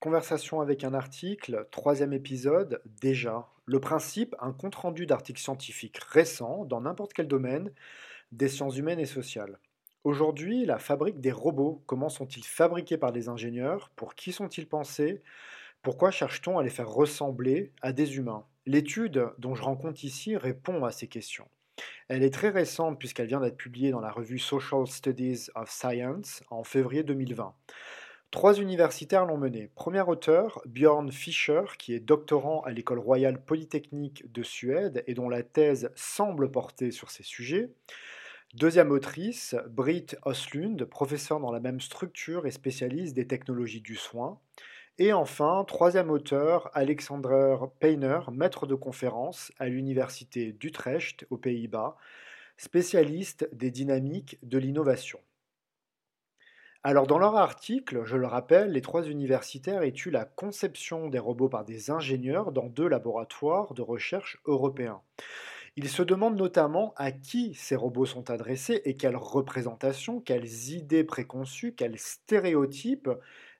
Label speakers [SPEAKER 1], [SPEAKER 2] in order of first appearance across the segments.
[SPEAKER 1] Conversation avec un article, troisième épisode, déjà. Le principe, un compte-rendu d'articles scientifiques récents dans n'importe quel domaine des sciences humaines et sociales. Aujourd'hui, la fabrique des robots, comment sont-ils fabriqués par des ingénieurs? Pour qui sont-ils pensés? Pourquoi cherche-t-on à les faire ressembler à des humains? L'étude dont je rencontre ici répond à ces questions. Elle est très récente puisqu'elle vient d'être publiée dans la revue Social Studies of Science en février 2020. Trois universitaires l'ont menée. Premier auteur, Björn Fischer, qui est doctorant à l'École royale polytechnique de Suède et dont la thèse semble porter sur ces sujets. Deuxième autrice, Britt Oslund, professeure dans la même structure et spécialiste des technologies du soin. Et enfin, troisième auteur, Alexander Peiner, maître de conférence à l'université d'Utrecht aux Pays-Bas, spécialiste des dynamiques de l'innovation. Alors dans leur article, je le rappelle, les trois universitaires étudient la conception des robots par des ingénieurs dans deux laboratoires de recherche européens. Ils se demandent notamment à qui ces robots sont adressés et quelles représentations, quelles idées préconçues, quels stéréotypes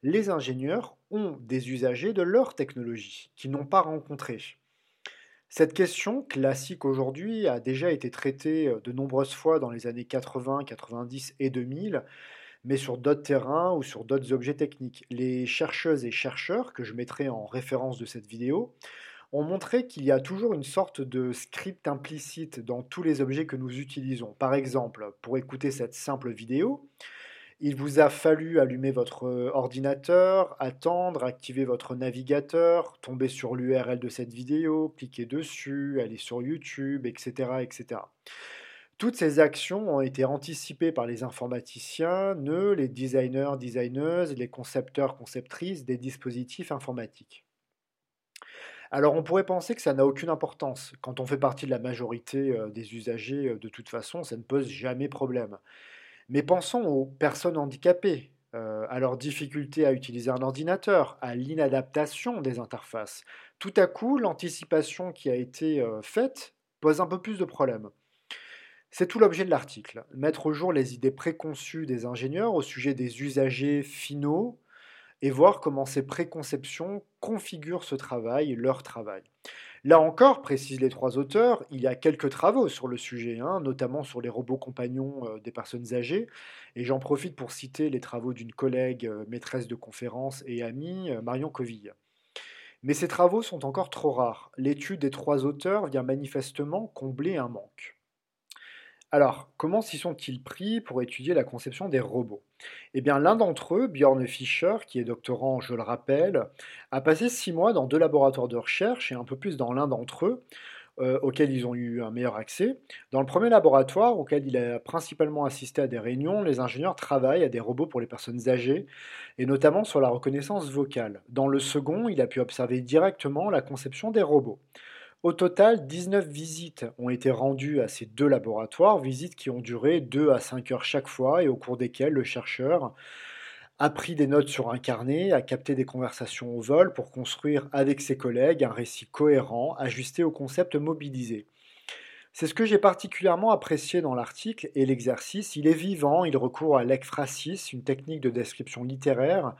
[SPEAKER 1] les ingénieurs ont des usagers de leur technologie qu'ils n'ont pas rencontrés. Cette question, classique aujourd'hui, a déjà été traitée de nombreuses fois dans les années 80, 90 et 2000 mais sur d'autres terrains ou sur d'autres objets techniques. Les chercheuses et chercheurs, que je mettrai en référence de cette vidéo, ont montré qu'il y a toujours une sorte de script implicite dans tous les objets que nous utilisons. Par exemple, pour écouter cette simple vidéo, il vous a fallu allumer votre ordinateur, attendre, activer votre navigateur, tomber sur l'URL de cette vidéo, cliquer dessus, aller sur YouTube, etc. etc. Toutes ces actions ont été anticipées par les informaticiens, nœuds, les designers, designeuses, les concepteurs, conceptrices des dispositifs informatiques. Alors on pourrait penser que ça n'a aucune importance. Quand on fait partie de la majorité euh, des usagers, euh, de toute façon, ça ne pose jamais problème. Mais pensons aux personnes handicapées, euh, à leur difficulté à utiliser un ordinateur, à l'inadaptation des interfaces. Tout à coup, l'anticipation qui a été faite pose un peu plus de problèmes. C'est tout l'objet de l'article, mettre au jour les idées préconçues des ingénieurs au sujet des usagers finaux et voir comment ces préconceptions configurent ce travail, leur travail. Là encore, précisent les trois auteurs, il y a quelques travaux sur le sujet, hein, notamment sur les robots compagnons euh, des personnes âgées, et j'en profite pour citer les travaux d'une collègue euh, maîtresse de conférence et amie, euh, Marion Coville. Mais ces travaux sont encore trop rares. L'étude des trois auteurs vient manifestement combler un manque. Alors, comment s'y sont-ils pris pour étudier la conception des robots? Eh bien, l'un d'entre eux, Björn Fischer, qui est doctorant, je le rappelle, a passé six mois dans deux laboratoires de recherche et un peu plus dans l'un d'entre eux, euh, auxquels ils ont eu un meilleur accès. Dans le premier laboratoire, auquel il a principalement assisté à des réunions, les ingénieurs travaillent à des robots pour les personnes âgées, et notamment sur la reconnaissance vocale. Dans le second, il a pu observer directement la conception des robots. Au total, 19 visites ont été rendues à ces deux laboratoires, visites qui ont duré 2 à 5 heures chaque fois et au cours desquelles le chercheur a pris des notes sur un carnet, a capté des conversations au vol pour construire avec ses collègues un récit cohérent, ajusté au concept mobilisé. C'est ce que j'ai particulièrement apprécié dans l'article et l'exercice. Il est vivant, il recourt à l'ekphrasis, une technique de description littéraire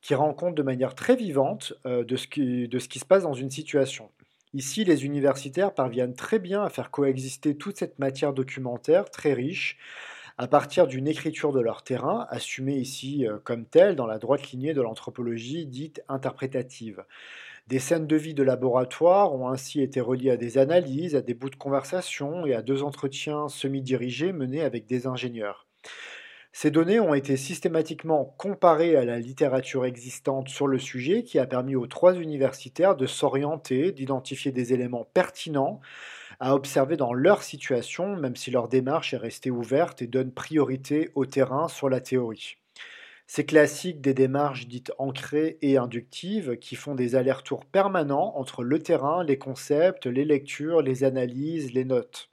[SPEAKER 1] qui rend compte de manière très vivante euh, de ce qui se passe dans une situation. Ici, les universitaires parviennent très bien à faire coexister toute cette matière documentaire très riche à partir d'une écriture de leur terrain, assumée ici euh, comme telle dans la droite lignée de l'anthropologie dite interprétative. Des scènes de vie de laboratoire ont ainsi été reliées à des analyses, à des bouts de conversation et à deux entretiens semi-dirigés menés avec des ingénieurs. Ces données ont été systématiquement comparées à la littérature existante sur le sujet qui a permis aux trois universitaires de s'orienter, d'identifier des éléments pertinents à observer dans leur situation, même si leur démarche est restée ouverte et donne priorité au terrain sur la théorie. C'est classique des démarches dites ancrées et inductives qui font des allers-retours permanents entre le terrain, les concepts, les lectures, les analyses, les notes.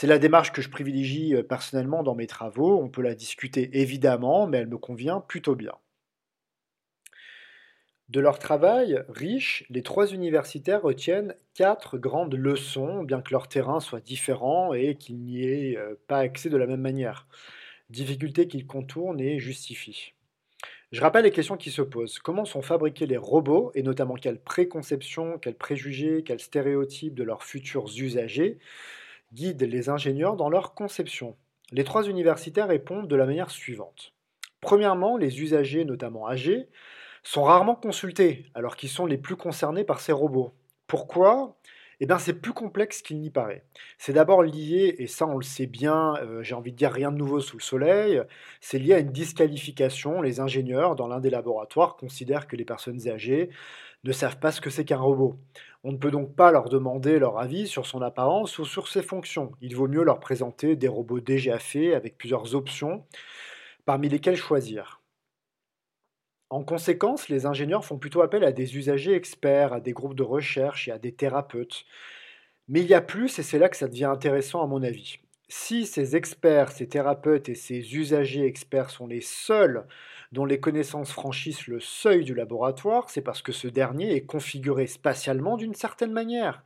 [SPEAKER 1] C'est la démarche que je privilégie euh, personnellement dans mes travaux. On peut la discuter évidemment, mais elle me convient plutôt bien. De leur travail riche, les trois universitaires retiennent quatre grandes leçons, bien que leur terrain soit différent et qu'il n'y ait euh, pas accès de la même manière. Difficultés qu'ils contournent et justifient. Je rappelle les questions qui se posent. Comment sont fabriqués les robots, et notamment quelles préconceptions, quels préjugés, quels stéréotypes de leurs futurs usagers? Guident les ingénieurs dans leur conception Les trois universitaires répondent de la manière suivante. Premièrement, les usagers, notamment âgés, sont rarement consultés, alors qu'ils sont les plus concernés par ces robots. Pourquoi? Eh bien, c'est plus complexe qu'il n'y paraît. C'est d'abord lié, et ça on le sait bien, euh, j'ai envie de dire rien de nouveau sous le soleil, c'est lié à une disqualification. Les ingénieurs, dans l'un des laboratoires, considèrent que les personnes âgées ne savent pas ce que c'est qu'un robot. On ne peut donc pas leur demander leur avis sur son apparence ou sur ses fonctions. Il vaut mieux leur présenter des robots déjà faits avec plusieurs options, parmi lesquelles choisir. En conséquence, les ingénieurs font plutôt appel à des usagers experts, à des groupes de recherche et à des thérapeutes. Mais il y a plus, et c'est là que ça devient intéressant à mon avis. Si ces experts, ces thérapeutes et ces usagers experts sont les seuls dont les connaissances franchissent le seuil du laboratoire, c'est parce que ce dernier est configuré spatialement d'une certaine manière.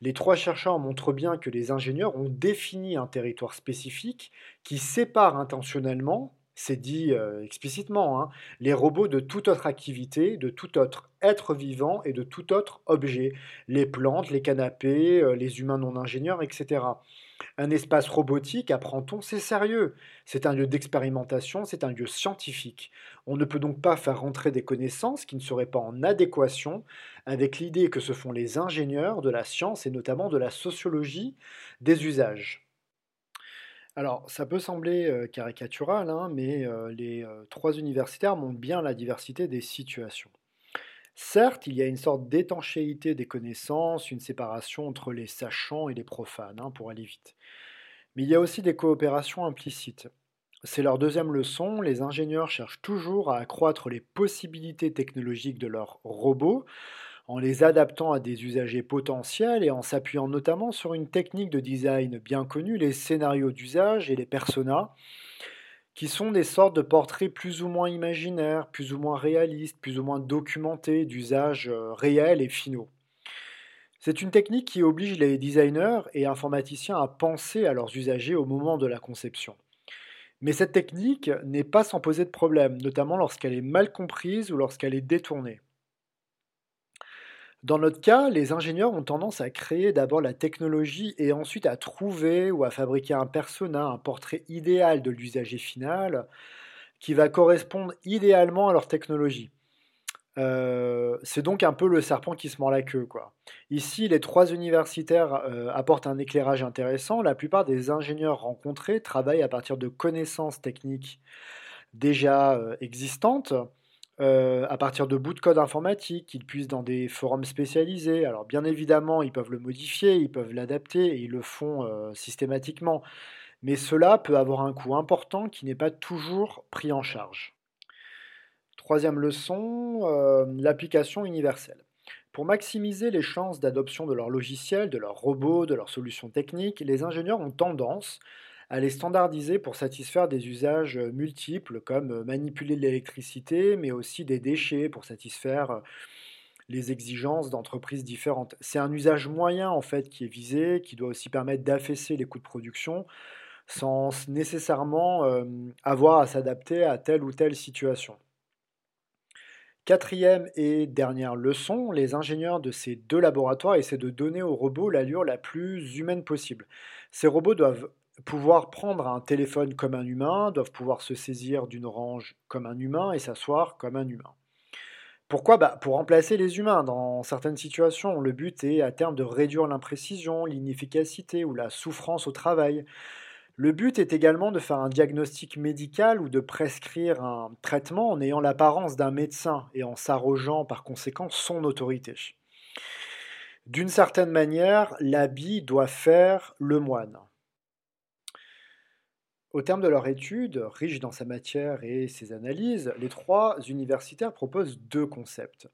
[SPEAKER 1] Les trois chercheurs montrent bien que les ingénieurs ont défini un territoire spécifique qui sépare intentionnellement c'est dit euh, explicitement, hein, les robots de toute autre activité, de tout autre être vivant et de tout autre objet, les plantes, les canapés, euh, les humains non ingénieurs, etc. Un espace robotique, apprend-on, c'est sérieux. C'est un lieu d'expérimentation, c'est un lieu scientifique. On ne peut donc pas faire rentrer des connaissances qui ne seraient pas en adéquation avec l'idée que se font les ingénieurs de la science et notamment de la sociologie des usages. Alors, ça peut sembler caricatural, hein, mais les trois universitaires montrent bien la diversité des situations. Certes, il y a une sorte d'étanchéité des connaissances, une séparation entre les sachants et les profanes, hein, pour aller vite. Mais il y a aussi des coopérations implicites. C'est leur deuxième leçon, les ingénieurs cherchent toujours à accroître les possibilités technologiques de leurs robots en les adaptant à des usagers potentiels et en s'appuyant notamment sur une technique de design bien connue, les scénarios d'usage et les personas, qui sont des sortes de portraits plus ou moins imaginaires, plus ou moins réalistes, plus ou moins documentés d'usages euh, réels et finaux. C'est une technique qui oblige les designers et informaticiens à penser à leurs usagers au moment de la conception. Mais cette technique n'est pas sans poser de problème, notamment lorsqu'elle est mal comprise ou lorsqu'elle est détournée. Dans notre cas, les ingénieurs ont tendance à créer d'abord la technologie et ensuite à trouver ou à fabriquer un persona, un portrait idéal de l'usager final qui va correspondre idéalement à leur technologie. Euh, c'est donc un peu le serpent qui se mord la queue. Ici, les trois universitaires euh, apportent un éclairage intéressant. La plupart des ingénieurs rencontrés travaillent à partir de connaissances techniques déjà euh, existantes euh, à partir de bouts de code informatique qu'ils puissent dans des forums spécialisés. Alors bien évidemment, ils peuvent le modifier, ils peuvent l'adapter et ils le font euh, systématiquement. Mais cela peut avoir un coût important qui n'est pas toujours pris en charge. Troisième leçon, euh, l'application universelle. Pour maximiser les chances d'adoption de leur logiciel, de leur robot, de leurs solutions techniques, les ingénieurs ont tendance à les standardiser pour satisfaire des usages euh, multiples comme euh, manipuler l'électricité, mais aussi des déchets pour satisfaire euh, les exigences d'entreprises différentes. C'est un usage moyen en fait qui est visé, qui doit aussi permettre d'affaisser les coûts de production sans nécessairement avoir à s'adapter à telle ou telle situation. Quatrième et dernière leçon, les ingénieurs de ces deux laboratoires essaient de donner aux robots l'allure la plus humaine possible. Ces robots doivent pouvoir prendre un téléphone comme un humain, doivent pouvoir se saisir d'une orange comme un humain et s'asseoir comme un humain. Pourquoi? Bah, Pour remplacer les humains dans certaines situations. Le but est à terme de réduire l'imprécision, l'inefficacité ou la souffrance au travail. Le but est également de faire un diagnostic médical ou de prescrire un traitement en ayant l'apparence d'un médecin et en s'arrogeant par conséquent son autorité. D'une certaine manière, l'habit doit faire le moine. Au terme de leur étude, riche dans sa matière et ses analyses, les trois universitaires proposent deux concepts.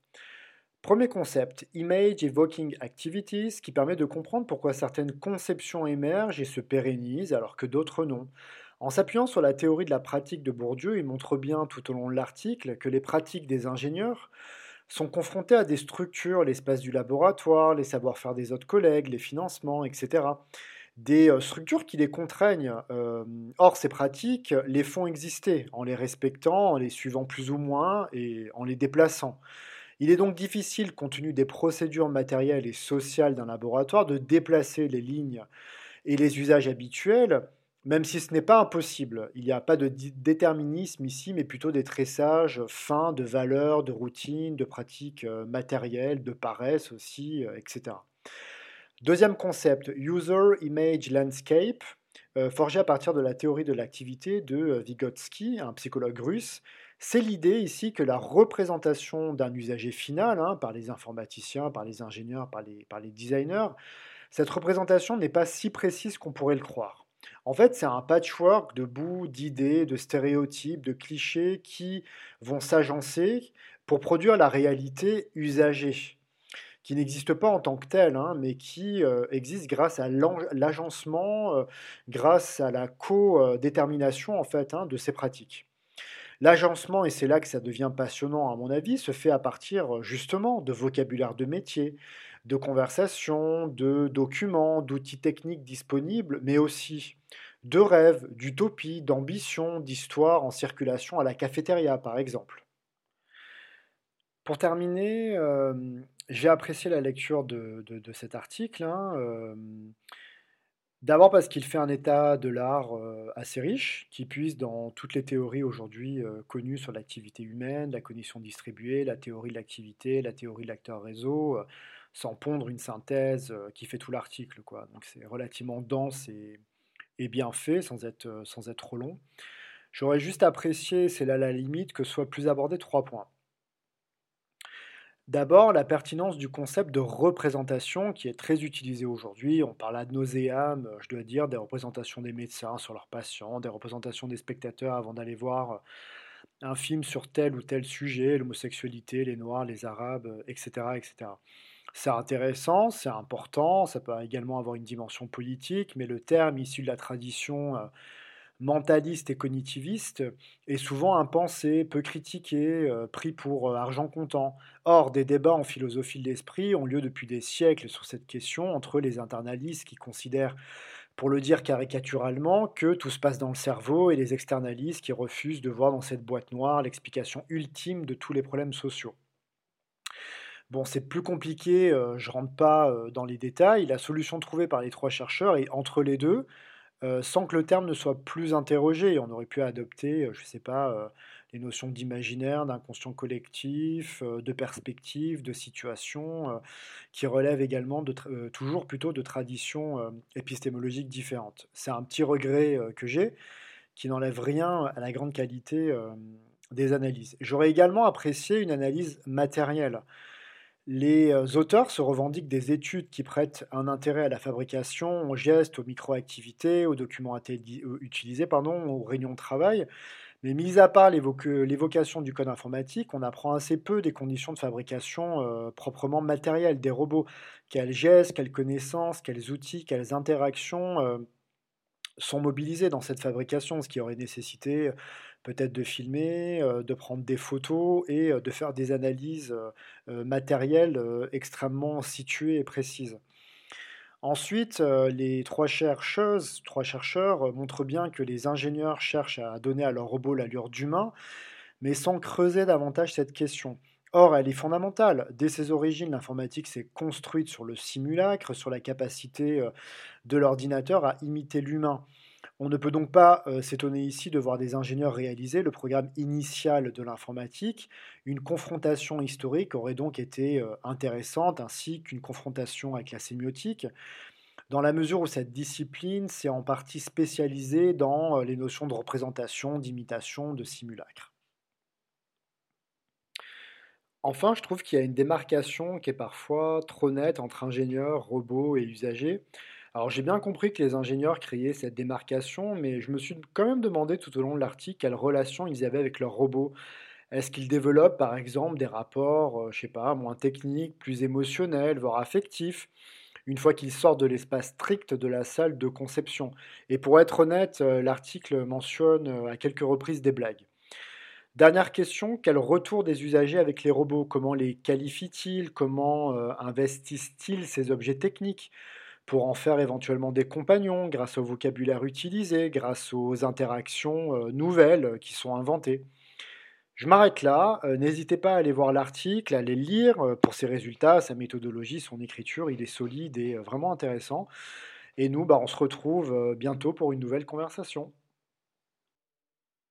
[SPEAKER 1] Premier concept, Image Evoking Activities, qui permet de comprendre pourquoi certaines conceptions émergent et se pérennisent alors que d'autres non. En s'appuyant sur la théorie de la pratique de Bourdieu, il montre bien tout au long de l'article que les pratiques des ingénieurs sont confrontées à des structures, l'espace du laboratoire, les savoir-faire des autres collègues, les financements, etc des euh, structures qui les contraignent. Euh, or, ces pratiques les font exister en les respectant, en les suivant plus ou moins et en les déplaçant. Il est donc difficile, compte tenu des procédures matérielles et sociales d'un laboratoire, de déplacer les lignes et les usages habituels, même si ce n'est pas impossible. Il n'y a pas de déterminisme ici, mais plutôt des tressages fins de valeurs, de routines, de pratiques euh, matérielles, de paresse aussi, etc. Deuxième concept, User Image Landscape, euh, forgé à partir de la théorie de l'activité de euh, Vygotsky, un psychologue russe. C'est l'idée ici que la représentation d'un usager final, hein, par les informaticiens, par les ingénieurs, par les, par les designers, cette représentation n'est pas si précise qu'on pourrait le croire. En fait, c'est un patchwork de bouts, d'idées, de stéréotypes, de clichés qui vont s'agencer pour produire la réalité usagée qui n'existe pas en tant que tel, hein, mais qui euh, existe grâce à l'agencement, euh, grâce à la co-détermination en fait hein, de ces pratiques. L'agencement, et c'est là que ça devient passionnant à mon avis, se fait à partir justement de vocabulaire de métier, de conversations, de documents, d'outils techniques disponibles, mais aussi de rêves, d'utopies, d'ambitions, d'histoires en circulation à la cafétéria par exemple. Pour terminer, euh, j'ai apprécié la lecture de, cet article. Hein, d'abord parce qu'il fait un état de l'art assez riche, qui puise dans toutes les théories aujourd'hui connues sur l'activité humaine, la cognition distribuée, la théorie de l'activité, la théorie de l'acteur réseau, sans pondre une synthèse qui fait tout l'article. Donc c'est relativement dense et, bien fait, sans être, sans être trop long. J'aurais juste apprécié, c'est là la limite, que soient plus abordés trois points. D'abord, la pertinence du concept de représentation qui est très utilisé aujourd'hui. On parle ad nauseam, je dois dire, des représentations des médecins sur leurs patients, des représentations des spectateurs avant d'aller voir un film sur tel ou tel sujet, l'homosexualité, les noirs, les arabes, etc. etc. C'est intéressant, c'est important, ça peut également avoir une dimension politique, mais le terme issu de la tradition mentaliste et cognitiviste est souvent impensé, peu critiqué, euh, pris pour euh, argent comptant. Or, des débats en philosophie de l'esprit ont lieu depuis des siècles sur cette question entre les internalistes qui considèrent, pour le dire caricaturalement, que tout se passe dans le cerveau et les externalistes qui refusent de voir dans cette boîte noire l'explication ultime de tous les problèmes sociaux. Bon, c'est plus compliqué, euh, je rentre pas dans les détails. La solution trouvée par les trois chercheurs est entre les deux, euh, sans que le terme ne soit plus interrogé. On aurait pu adopter, euh, je ne sais pas, euh, les notions d'imaginaire, d'inconscient collectif, de perspective, de situation, qui relèvent également de toujours plutôt de traditions épistémologiques différentes. C'est un petit regret que j'ai, qui n'enlève rien à la grande qualité des analyses. J'aurais également apprécié une analyse matérielle. Les euh, auteurs se revendiquent des études qui prêtent un intérêt à la fabrication, aux gestes, aux microactivités, aux documents euh, utilisés, pardon, aux réunions de travail. Mais mis à part l'évocation du code informatique, on apprend assez peu des conditions de fabrication euh, proprement matérielles des robots. Quels gestes, quelles connaissances, quels outils, quelles interactions sont mobilisés dans cette fabrication, ce qui aurait nécessité peut-être de filmer, euh, de prendre des photos et euh, de faire des analyses euh, matérielles extrêmement situées et précises. Ensuite, les trois chercheuses, trois chercheurs montrent bien que les ingénieurs cherchent à donner à leur robot l'allure d'humain, mais sans creuser davantage cette question. Or, elle est fondamentale. Dès ses origines, l'informatique s'est construite sur le simulacre, sur la capacité de l'ordinateur à imiter l'humain. On ne peut donc pas euh, s'étonner ici de voir des ingénieurs réaliser le programme initial de l'informatique. Une confrontation historique aurait donc été euh, intéressante, ainsi qu'une confrontation avec la sémiotique, dans la mesure où cette discipline s'est en partie spécialisée dans euh, les notions de représentation, d'imitation, de simulacre. Enfin, je trouve qu'il y a une démarcation qui est parfois trop nette entre ingénieurs, robots et usagers. Alors j'ai bien compris que les ingénieurs créaient cette démarcation, mais je me suis quand même demandé tout au long de l'article quelle relation ils avaient avec leurs robots. Est-ce qu'ils développent par exemple des rapports, euh, je sais pas, moins techniques, plus émotionnels, voire affectifs, une fois qu'ils sortent de l'espace strict de la salle de conception? Et pour être honnête, euh, l'article mentionne euh, à quelques reprises des blagues. Dernière question, quel retour des usagers avec les robots? Comment les qualifient-ils? Comment investissent-ils ces objets techniques? Pour en faire éventuellement des compagnons grâce au vocabulaire utilisé, grâce aux interactions euh, nouvelles euh, qui sont inventées. Je m'arrête là, euh, n'hésitez pas à aller voir l'article, à aller le lire pour ses résultats, sa méthodologie, son écriture, il est solide et vraiment intéressant. Et nous, bah, on se retrouve bientôt pour une nouvelle conversation.